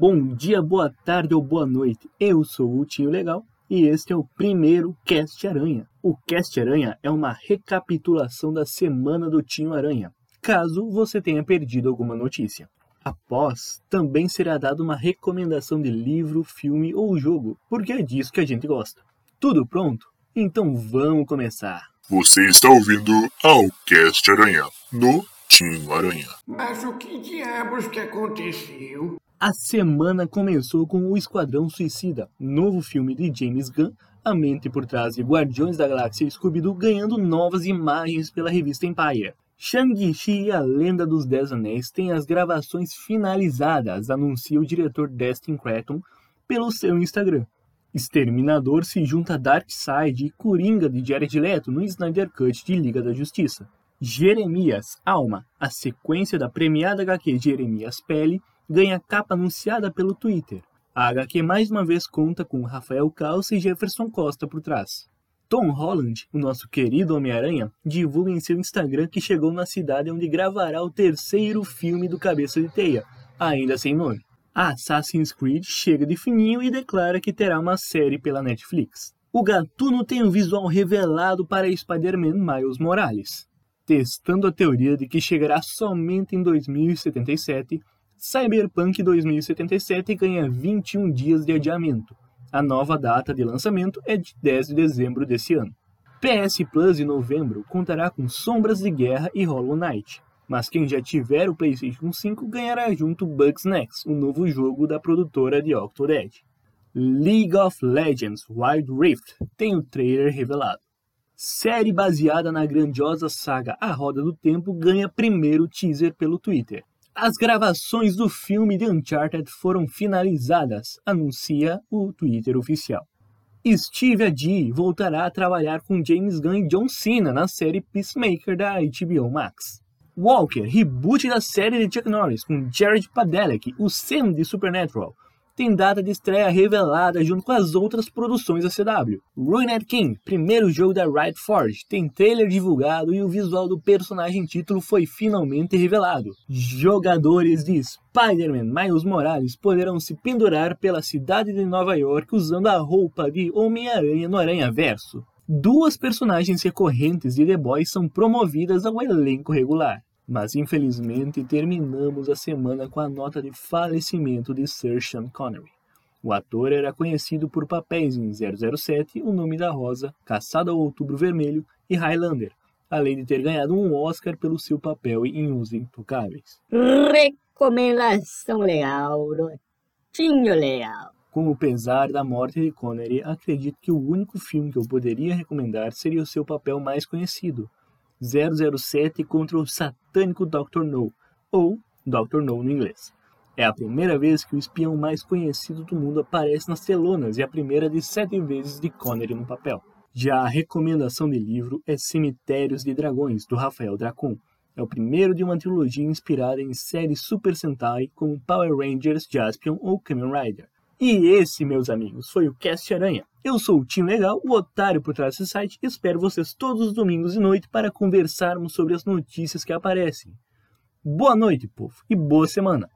Bom dia, boa tarde ou boa noite. Eu sou o Tio Legal e este é o primeiro Cast Aranha. O Cast Aranha é uma recapitulação da semana do Tinho Aranha, caso você tenha perdido alguma notícia. Após, também será dada uma recomendação de livro, filme ou jogo, porque é disso que a gente gosta. Tudo pronto? Então vamos começar. Você está ouvindo ao Cast Aranha, no Tinho Aranha. Mas o que diabos que aconteceu? A semana começou com O Esquadrão Suicida, novo filme de James Gunn, a mente por trás de Guardiões da Galáxia e Scooby-Doo ganhando novas imagens pela revista Empire. Shang-Chi e a Lenda dos Dez Anéis têm as gravações finalizadas, anuncia o diretor Destin Cretton pelo seu Instagram. Exterminador se junta a Darkseid e Coringa de Jared Leto no Snyder Cut de Liga da Justiça. Jeremias, Alma, a sequência da premiada HQ Jeremias Pele, ganha capa anunciada pelo Twitter. A HQ mais uma vez conta com Rafael Calça e Jefferson Costa por trás. Tom Holland, o nosso querido Homem-Aranha, divulga em seu Instagram que chegou na cidade onde gravará o terceiro filme do Cabeça de Teia, ainda sem nome. A Assassin's Creed chega de fininho e declara que terá uma série pela Netflix. O Gatuno tem um visual revelado para Spider-Man Miles Morales. Testando a teoria de que chegará somente em 2077, Cyberpunk 2077 ganha 21 dias de adiamento. A nova data de lançamento é de 10 de dezembro desse ano. PS Plus em novembro contará com Sombras de Guerra e Hollow Knight, mas quem já tiver o PlayStation 5 ganhará junto Bugs Next, o novo jogo da produtora de Octodad. League of Legends Wild Rift tem o trailer revelado. Série baseada na grandiosa saga A Roda do Tempo ganha primeiro teaser pelo Twitter. As gravações do filme The Uncharted foram finalizadas, anuncia o Twitter oficial. Steve Adi voltará a trabalhar com James Gunn e John Cena na série Peacemaker da HBO Max. Walker, reboot da série de Chuck Norris com Jared Padalecki, o Sam de Supernatural, tem data de estreia revelada junto com as outras produções da CW. Ruined King, primeiro jogo da Riot Forge, tem trailer divulgado e o visual do personagem título foi finalmente revelado. Jogadores de Spider-Man Miles Morales poderão se pendurar pela cidade de Nova York usando a roupa de Homem-Aranha no Aranha Verso. Duas personagens recorrentes de The Boys são promovidas ao elenco regular. Mas infelizmente terminamos a semana com a nota de falecimento de Sir Sean Connery. O ator era conhecido por papéis em 007, O Nome da Rosa, Caçada ao Outubro Vermelho e Highlander, além de ter ganhado um Oscar pelo seu papel em Os Intocáveis. Recomendação legal, Tinho legal. Com o pesar da morte de Connery, acredito que o único filme que eu poderia recomendar seria o seu papel mais conhecido, 007 contra o satânico Dr. No, ou Dr. No no inglês. É a primeira vez que o espião mais conhecido do mundo aparece nas telonas e a primeira de sete vezes de Connery no papel. Já a recomendação de livro é Cemitérios de Dragões, do Rafael Dracon. É o primeiro de uma trilogia inspirada em séries Super Sentai como Power Rangers, Jaspion ou Kamen Rider. E esse, meus amigos, foi o Cast Aranha. Eu sou o Tim Legal, o otário por trás desse site, e espero vocês todos os domingos e noite para conversarmos sobre as notícias que aparecem. Boa noite, povo, e boa semana!